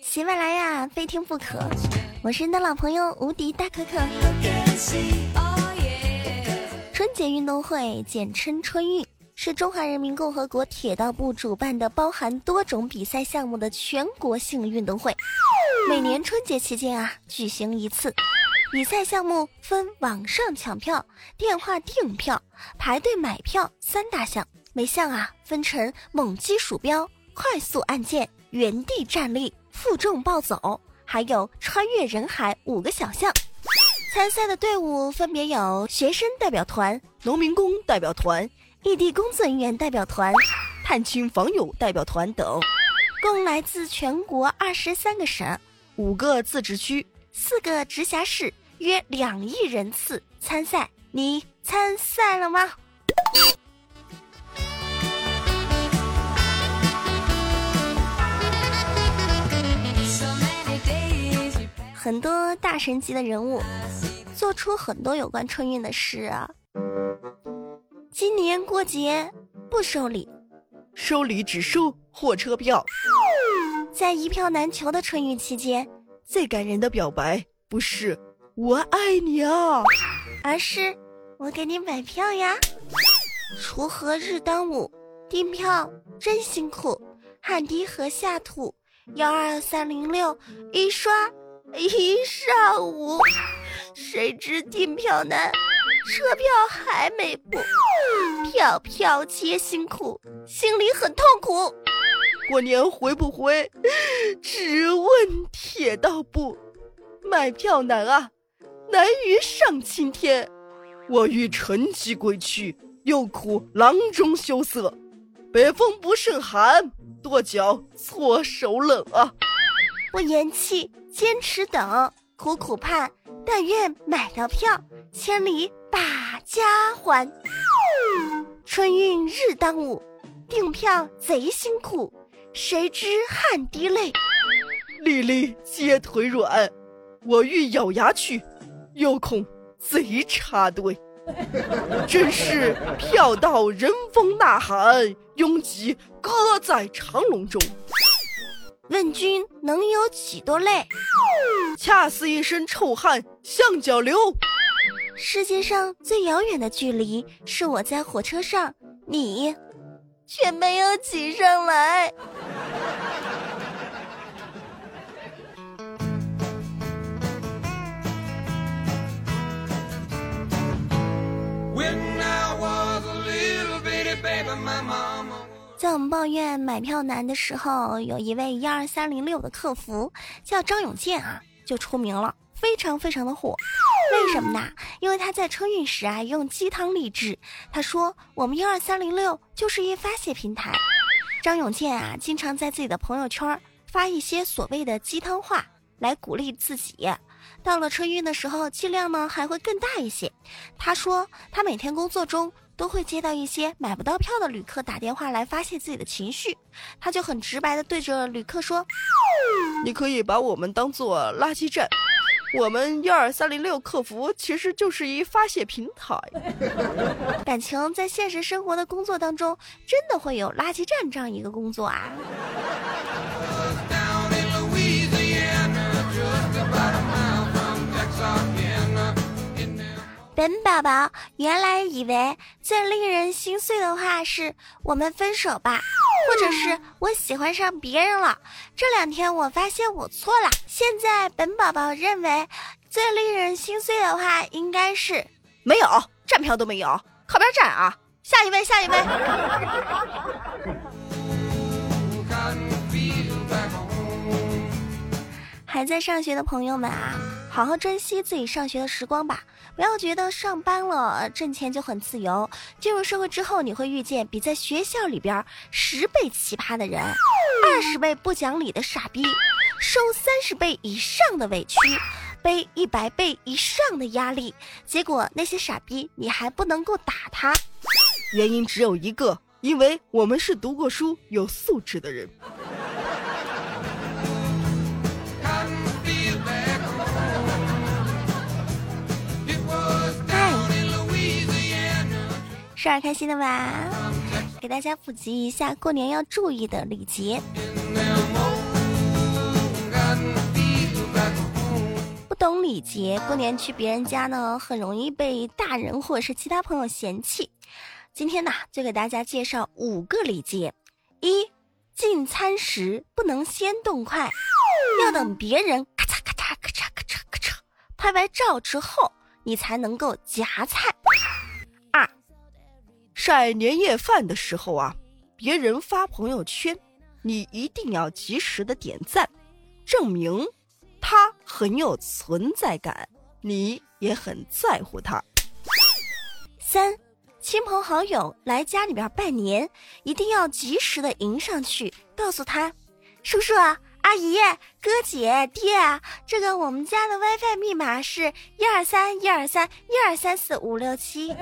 喜马拉雅非听不可，我是你的老朋友无敌大可可。春节运动会简称春运，是中华人民共和国铁道部主办的包含多种比赛项目的全国性运动会，每年春节期间啊举行一次。比赛项目分网上抢票、电话订票、排队买票三大项，每项啊分成猛击鼠标、快速按键、原地站立。负重暴走，还有穿越人海五个小项。参赛的队伍分别有学生代表团、农民工代表团、异地工作人员代表团、探亲访友代表团等，共来自全国二十三个省、五个自治区、四个直辖市，约两亿人次参赛。你参赛了吗？很多大神级的人物做出很多有关春运的事啊。今年过节不收礼，收礼只收火车票。在一票难求的春运期间，最感人的表白不是“我爱你啊”，而是“我给你买票呀”。锄禾日当午，订票真辛苦，汗滴禾下土，幺二三零六一刷。一上午，谁知订票难，车票还没补，票票皆辛苦，心里很痛苦。过年回不回？只问铁道部，买票难啊，难于上青天。我欲乘机归去，又苦囊中羞涩。北风不胜寒，跺脚搓手冷啊。我言弃。坚持等，苦苦盼，但愿买到票，千里把家还。春运日当午，订票贼辛苦，谁知汗滴泪，粒粒皆腿软。我欲咬牙去，又恐贼插队。真是票到人风呐喊，拥挤搁在长龙中。问君能有几多泪？恰似一身臭汗向脚流。世界上最遥远的距离，是我在火车上，你却没有挤上来。在我们抱怨买票难的时候，有一位幺二三零六的客服叫张永健啊，就出名了，非常非常的火。为什么呢？因为他在春运时啊，用鸡汤励志。他说：“我们幺二三零六就是一发泄平台。”张永健啊，经常在自己的朋友圈发一些所谓的鸡汤话来鼓励自己。到了春运的时候，剂量呢还会更大一些。他说，他每天工作中。都会接到一些买不到票的旅客打电话来发泄自己的情绪，他就很直白的对着旅客说：“你可以把我们当做垃圾站，我们幺二三零六客服其实就是一发泄平台。感情在现实生活的工作当中，真的会有垃圾站这样一个工作啊。”本宝宝原来以为最令人心碎的话是我们分手吧，或者是我喜欢上别人了。这两天我发现我错了，现在本宝宝认为最令人心碎的话应该是没有站票都没有，靠边站啊！下一位，下一位。还在上学的朋友们啊，好好珍惜自己上学的时光吧。不要觉得上班了挣钱就很自由，进入社会之后，你会遇见比在学校里边十倍奇葩的人，二十倍不讲理的傻逼，受三十倍以上的委屈，背一百倍以上的压力。结果那些傻逼你还不能够打他，原因只有一个，因为我们是读过书、有素质的人。是开心的吧？给大家普及一下过年要注意的礼节。不懂礼节，过年去别人家呢，很容易被大人或者是其他朋友嫌弃。今天呢，就给大家介绍五个礼节：一、进餐时不能先动筷，要等别人咔嚓咔嚓咔嚓咔嚓咔嚓拍完照之后，你才能够夹菜。在、年夜饭的时候啊，别人发朋友圈，你一定要及时的点赞，证明。他很有存在感，你也很在乎他。三，亲朋好友来家里边拜年，一定要及时的迎上去，告诉他，叔叔啊、阿姨、哥姐、爹，这个我们家的 WiFi 密码是一二三一二三一二三四五六七。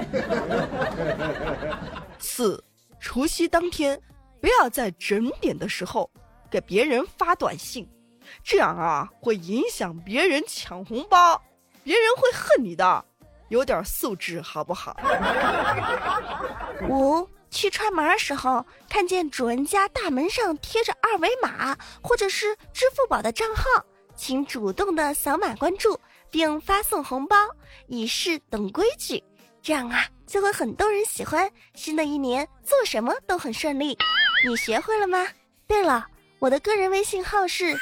四，除夕当天，不要在整点的时候给别人发短信。这样啊，会影响别人抢红包，别人会恨你的。有点素质好不好？五 去串门的时候，看见主人家大门上贴着二维码或者是支付宝的账号，请主动的扫码关注并发送红包，以示懂规矩。这样啊，就会很多人喜欢。新的一年做什么都很顺利，你学会了吗？对了，我的个人微信号是。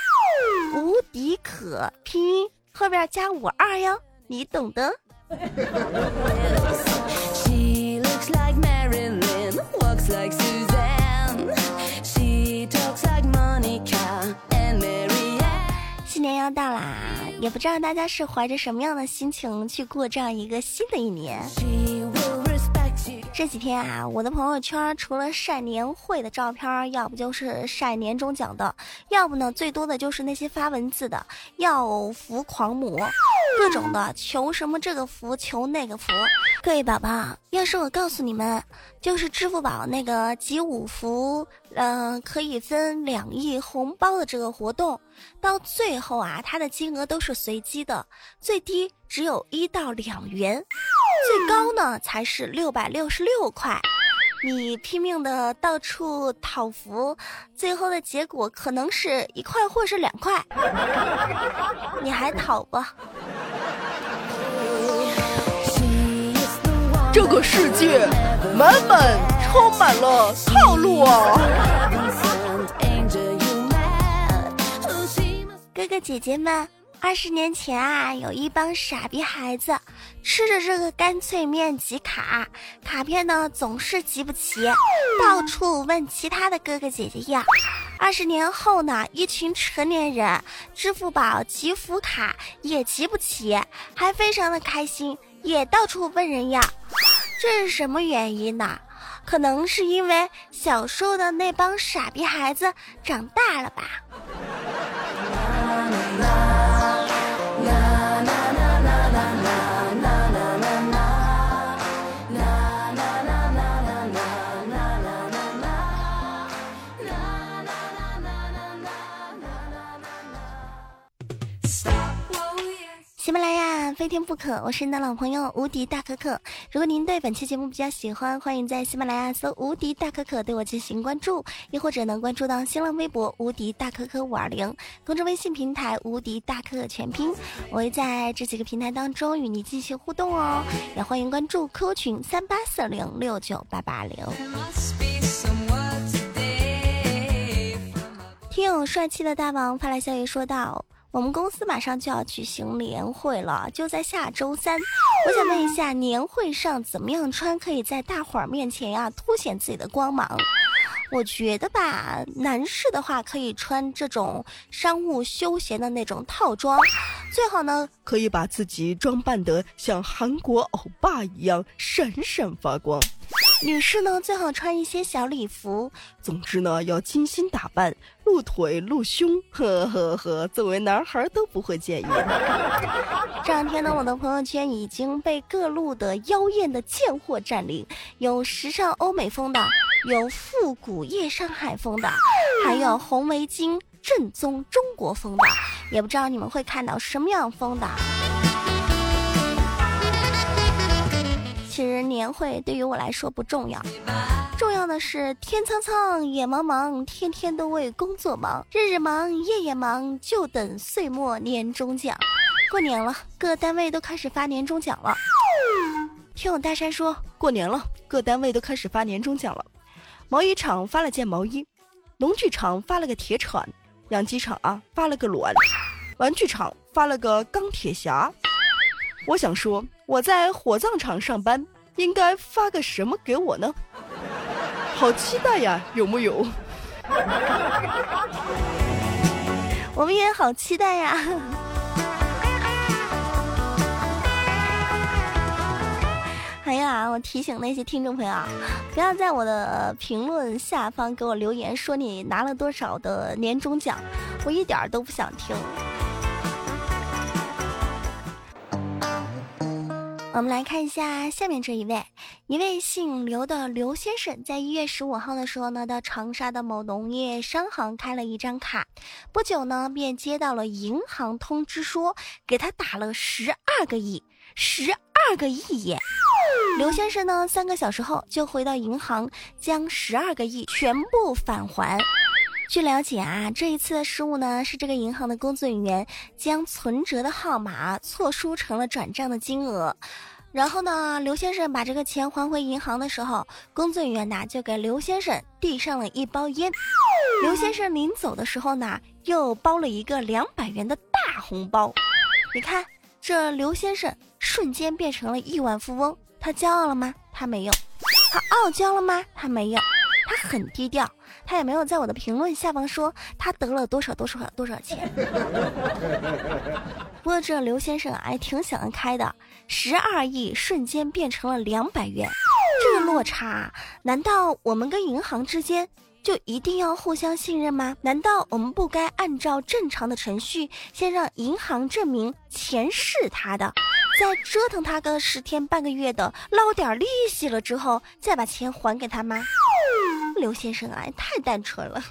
无敌可拼音后边加五二哟，你懂得。要到啦，也不知道大家是怀着什么样的心情去过这样一个新的一年。这几天啊，我的朋友圈除了晒年会的照片，要不就是晒年终奖的，要不呢最多的就是那些发文字的要福狂魔，各种的求什么这个福，求那个福。各位宝宝，要是我告诉你们，就是支付宝那个集五福，嗯，可以分两亿红包的这个活动，到最后啊，它的金额都是随机的，最低只有一到两元。最高呢才是六百六十六块，你拼命的到处讨福，最后的结果可能是一块或是两块，你还讨不？这个世界满满充满了套路啊！哥哥姐姐们。二十年前啊，有一帮傻逼孩子吃着这个干脆面集卡，卡片呢总是集不齐，到处问其他的哥哥姐姐要。二十年后呢，一群成年人支付宝集福卡也集不齐，还非常的开心，也到处问人要。这是什么原因呢？可能是因为小时候的那帮傻逼孩子长大了吧。喜马拉雅非天不可，我是你的老朋友无敌大可可。如果您对本期节目比较喜欢，欢迎在喜马拉雅搜“无敌大可可”对我进行关注，亦或者能关注到新浪微博“无敌大可可五二零”公众微信平台“无敌大可可全拼”，我会在这几个平台当中与你进行互动哦。也欢迎关注 QQ 群三八四零六九八八零。听友帅气的大王发来消息说道。我们公司马上就要举行年会了，就在下周三。我想问一下，年会上怎么样穿可以在大伙儿面前呀凸显自己的光芒？我觉得吧，男士的话可以穿这种商务休闲的那种套装，最好呢可以把自己装扮得像韩国欧巴一样闪闪发光。女士呢，最好穿一些小礼服。总之呢，要精心打扮，露腿露胸，呵呵呵，作为男孩都不会介意。这两天呢，我的朋友圈已经被各路的妖艳的贱货占领，有时尚欧美风的，有复古夜上海风的，还有红围巾正宗中国风的，也不知道你们会看到什么样风的。其实年会对于我来说不重要，重要的是天苍苍，野茫茫，天天都为工作忙，日日忙，夜夜忙，就等岁末年终奖。过年了，各单位都开始发年终奖了。听我大山说，过年了，各单位都开始发年终奖了。毛衣厂发了件毛衣，农具厂发了个铁铲，养鸡场啊发了个卵，玩具厂发了个钢铁侠。我想说，我在火葬场上班，应该发个什么给我呢？好期待呀，有木有？我们也好期待呀。哎呀，我提醒那些听众朋友啊，不要在我的评论下方给我留言说你拿了多少的年终奖，我一点都不想听。我们来看一下下面这一位，一位姓刘的刘先生，在一月十五号的时候呢，到长沙的某农业商行开了一张卡，不久呢，便接到了银行通知说给他打了十二个亿，十二个亿耶！刘先生呢，三个小时后就回到银行，将十二个亿全部返还。据了解啊，这一次的失误呢，是这个银行的工作人员将存折的号码错输成了转账的金额。然后呢，刘先生把这个钱还回银行的时候，工作人员呢就给刘先生递上了一包烟。刘先生临走的时候呢，又包了一个两百元的大红包。你看，这刘先生瞬间变成了亿万富翁。他骄傲了吗？他没有。他傲娇了吗？他没有。他很低调，他也没有在我的评论下方说他得了多少多少多少钱。不过这刘先生还挺想得开的，十二亿瞬间变成了两百元，这个落差，难道我们跟银行之间就一定要互相信任吗？难道我们不该按照正常的程序，先让银行证明钱是他的？再折腾他个十天半个月的，捞点利息了之后，再把钱还给他吗？刘先生啊，太单纯了。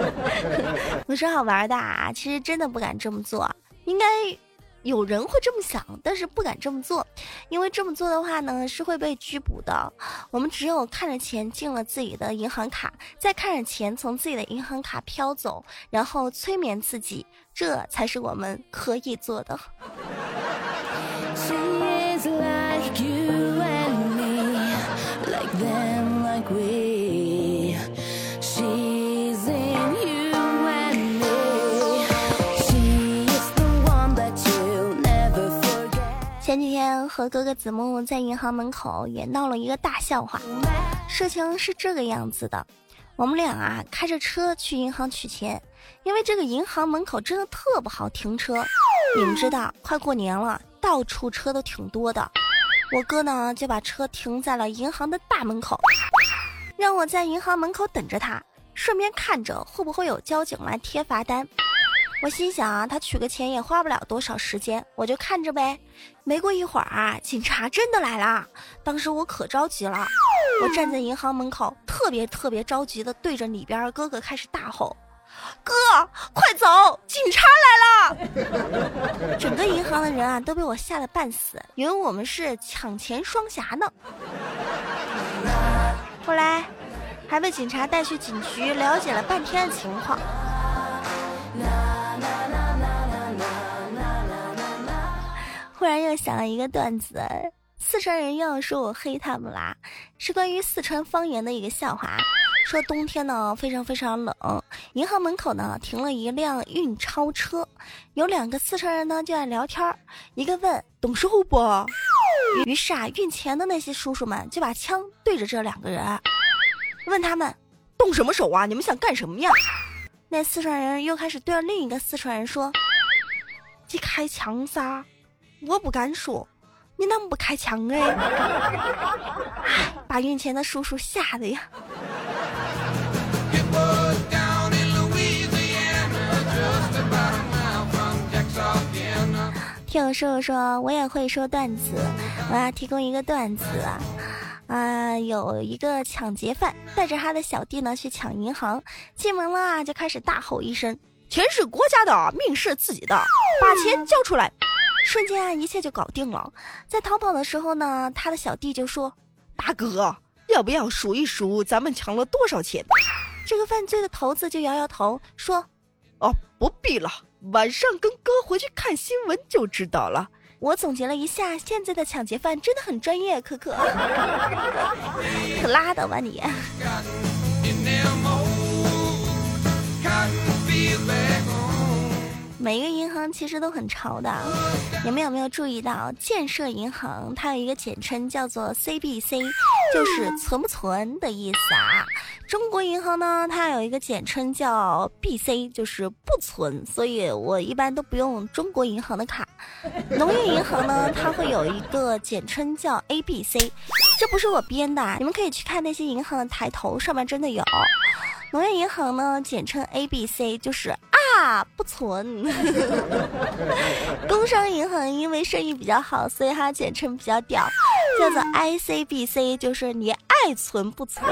我说好玩的啊，其实真的不敢这么做。应该有人会这么想，但是不敢这么做，因为这么做的话呢，是会被拘捕的。我们只有看着钱进了自己的银行卡，再看着钱从自己的银行卡飘走，然后催眠自己，这才是我们可以做的。天和哥哥子木在银行门口也闹了一个大笑话，事情是这个样子的，我们俩啊开着车去银行取钱，因为这个银行门口真的特不好停车，你们知道，快过年了，到处车都挺多的，我哥呢就把车停在了银行的大门口，让我在银行门口等着他，顺便看着会不会有交警来贴罚单。我心想啊，他取个钱也花不了多少时间，我就看着呗。没过一会儿啊，警察真的来了。当时我可着急了，我站在银行门口，特别特别着急的对着里边哥哥开始大吼：“哥，快走，警察来了！” 整个银行的人啊都被我吓得半死，以为我们是抢钱双侠呢。后来还被警察带去警局了解了半天的情况。忽然又想了一个段子，四川人又要说我黑他们啦，是关于四川方言的一个笑话。说冬天呢非常非常冷，银行门口呢停了一辆运钞车，有两个四川人呢就在聊天一个问动手不？于是啊运钱的那些叔叔们就把枪对着这两个人，问他们动什么手啊？你们想干什么呀？那四川人又开始对着另一个四川人说：“你开枪噻！”我不敢说，你怎么不开枪 哎？把运钱的叔叔吓得呀！听我说说，我也会说段子，我要提供一个段子啊！啊，有一个抢劫犯带着他的小弟呢去抢银行，进门了，就开始大吼一声：“钱是国家的，命是自己的，把钱交出来！”瞬间啊，一切就搞定了。在逃跑的时候呢，他的小弟就说：“大哥，要不要数一数咱们抢了多少钱？”这个犯罪的头子就摇摇头说：“哦，不必了，晚上跟哥回去看新闻就知道了。”我总结了一下，现在的抢劫犯真的很专业，可可，可 拉倒吧你！每一个银行其实都很潮的，你们有没有注意到建设银行它有一个简称叫做 CBC，就是存不存的意思啊。中国银行呢，它有一个简称叫 BC，就是不存，所以我一般都不用中国银行的卡。农业银行呢，它会有一个简称叫 ABC，这不是我编的，你们可以去看那些银行的抬头，上面真的有。农业银行呢，简称 ABC，就是不存。工商银行因为生意比较好，所以它简称比较屌，叫做 ICBC，就是你爱存不存。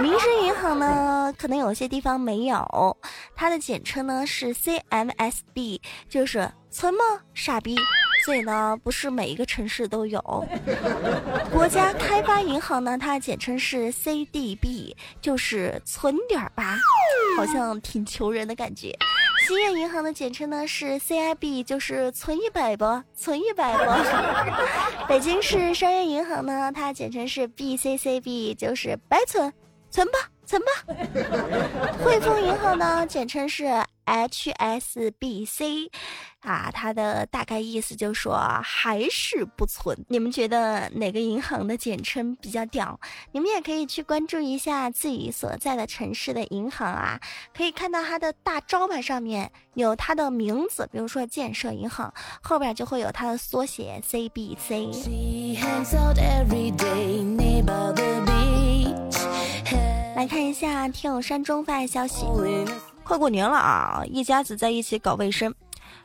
民生银行呢，可能有些地方没有，它的简称呢是 CMSB，就是存吗？傻逼。所以呢，不是每一个城市都有。国家开发银行呢，它简称是 CDB，就是存点儿吧，好像挺求人的感觉。兴业银行的简称呢是 CIB，就是存一百不，存一百不。北京市商业银行呢，它简称是 BCCB，就是白存，存吧，存吧。汇丰银行呢，简称是。HSBC，啊，它的大概意思就是说还是不存。你们觉得哪个银行的简称比较屌？你们也可以去关注一下自己所在的城市的银行啊，可以看到它的大招牌上面有它的名字，比如说建设银行，后边就会有它的缩写 CBC。来看一下听友山中发的消息。快过年了啊，一家子在一起搞卫生，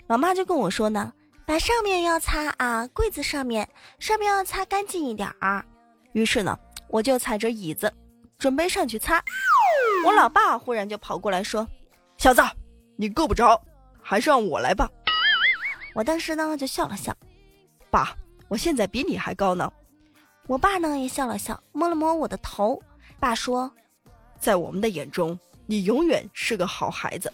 老妈就跟我说呢，把上面要擦啊，柜子上面上面要擦干净一点啊。于是呢，我就踩着椅子准备上去擦，我老爸忽然就跑过来说：“小子，你够不着，还是让我来吧。”我当时呢就笑了笑，爸，我现在比你还高呢。我爸呢也笑了笑，摸了摸我的头，爸说：“在我们的眼中。”你永远是个好孩子。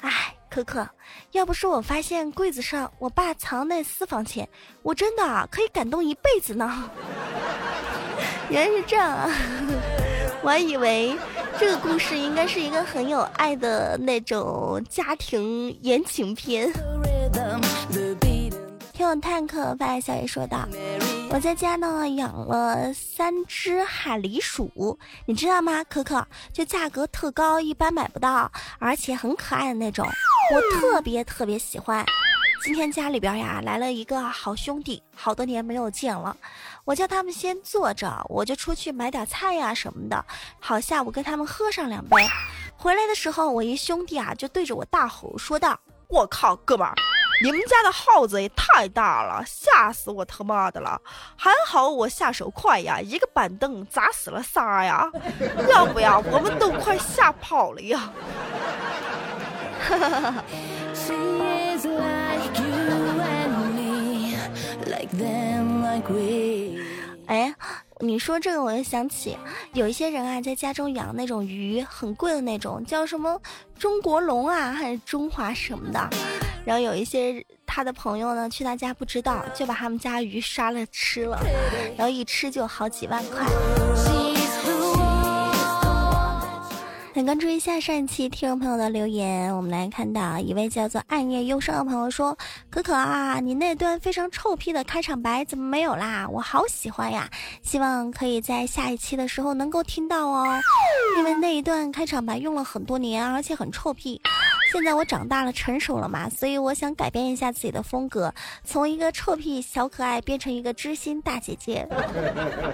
哎，可可，要不是我发现柜子上我爸藏那私房钱，我真的可以感动一辈子呢。原来是这样啊！我还以为这个故事应该是一个很有爱的那种家庭言情片。听我探客发消息说道：“我在家呢养了三只海狸鼠，你知道吗？可可，就价格特高，一般买不到，而且很可爱的那种，我特别特别喜欢。今天家里边呀来了一个好兄弟，好多年没有见了，我叫他们先坐着，我就出去买点菜呀什么的，好下午跟他们喝上两杯。回来的时候，我一兄弟啊就对着我大吼说道：我靠，哥们儿！”你们家的耗子也太大了，吓死我他妈的了！还好我下手快呀，一个板凳砸死了仨呀，要不呀，我们都快吓跑了呀！哈哈哈哈。哎，你说这个，我就想起有一些人啊，在家中养那种鱼，很贵的那种，叫什么中国龙啊，还是中华什么的。然后有一些他的朋友呢，去他家不知道，就把他们家鱼杀了吃了，然后一吃就好几万块。来关注一下上一期听众朋友的留言，我们来看到一位叫做暗夜忧伤的朋友说：“可可啊，你那段非常臭屁的开场白怎么没有啦？我好喜欢呀，希望可以在下一期的时候能够听到哦，因为那一段开场白用了很多年，而且很臭屁。”现在我长大了，成熟了嘛，所以我想改变一下自己的风格，从一个臭屁小可爱变成一个知心大姐姐。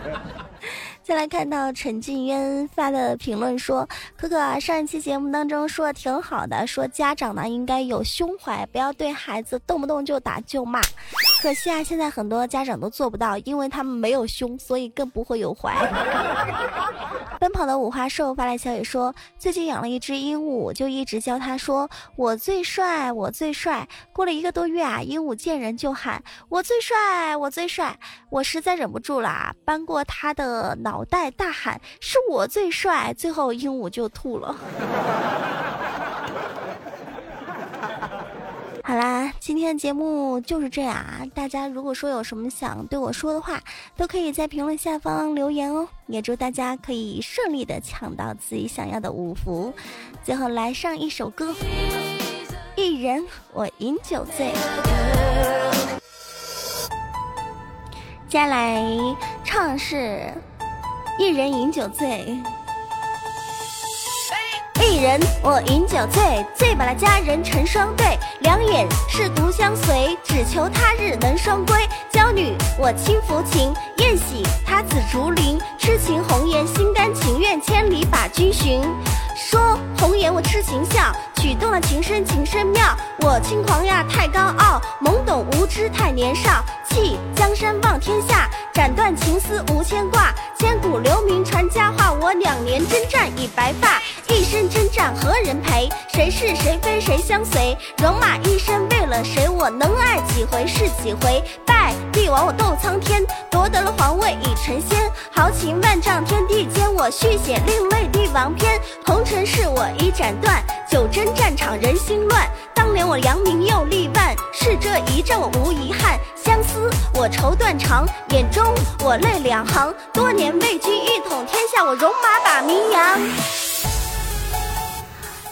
再来看到陈静渊发的评论说：“可可上一期节目当中说的挺好的，说家长呢应该有胸怀，不要对孩子动不动就打就骂。可惜啊，现在很多家长都做不到，因为他们没有胸，所以更不会有怀。好的五花兽发来消息说，最近养了一只鹦鹉，就一直教它说“我最帅，我最帅”。过了一个多月啊，鹦鹉见人就喊“我最帅，我最帅”。我实在忍不住了，搬过它的脑袋大喊“是我最帅”，最后鹦鹉就吐了。好啦，今天的节目就是这样啊！大家如果说有什么想对我说的话，都可以在评论下方留言哦。也祝大家可以顺利的抢到自己想要的五福。最后来上一首歌，一人我饮酒醉。接下来唱是一人饮酒醉。一人我饮酒醉，醉把那佳人成双对，两眼是独相随，只求他日能双归。娇女我轻抚琴，宴喜他紫竹林，痴情红颜心甘情愿，千里把君寻。说红颜我痴情笑，曲动了情深情深妙。我轻狂呀太高傲，懵懂无知太年少，弃江山望天下，斩断情丝无牵挂，千古留名传佳话。我两年征战已白发。一生征战何人陪？谁是谁非谁相随？戎马一生为了谁？我能爱几回是几回？拜王我斗苍天，夺得了皇位已成仙。豪情万丈天地间，我续写另类帝王篇。红尘事我已斩断，九征战场人心乱。当年我扬名又立万，是这一战我无遗憾。相思我愁断肠，眼中我泪两行。多年为君一统天下，我戎马把名扬。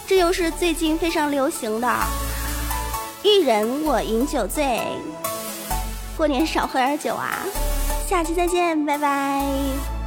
这又是最近非常流行的“一人我饮酒醉”，过年少喝点酒啊！下期再见，拜拜。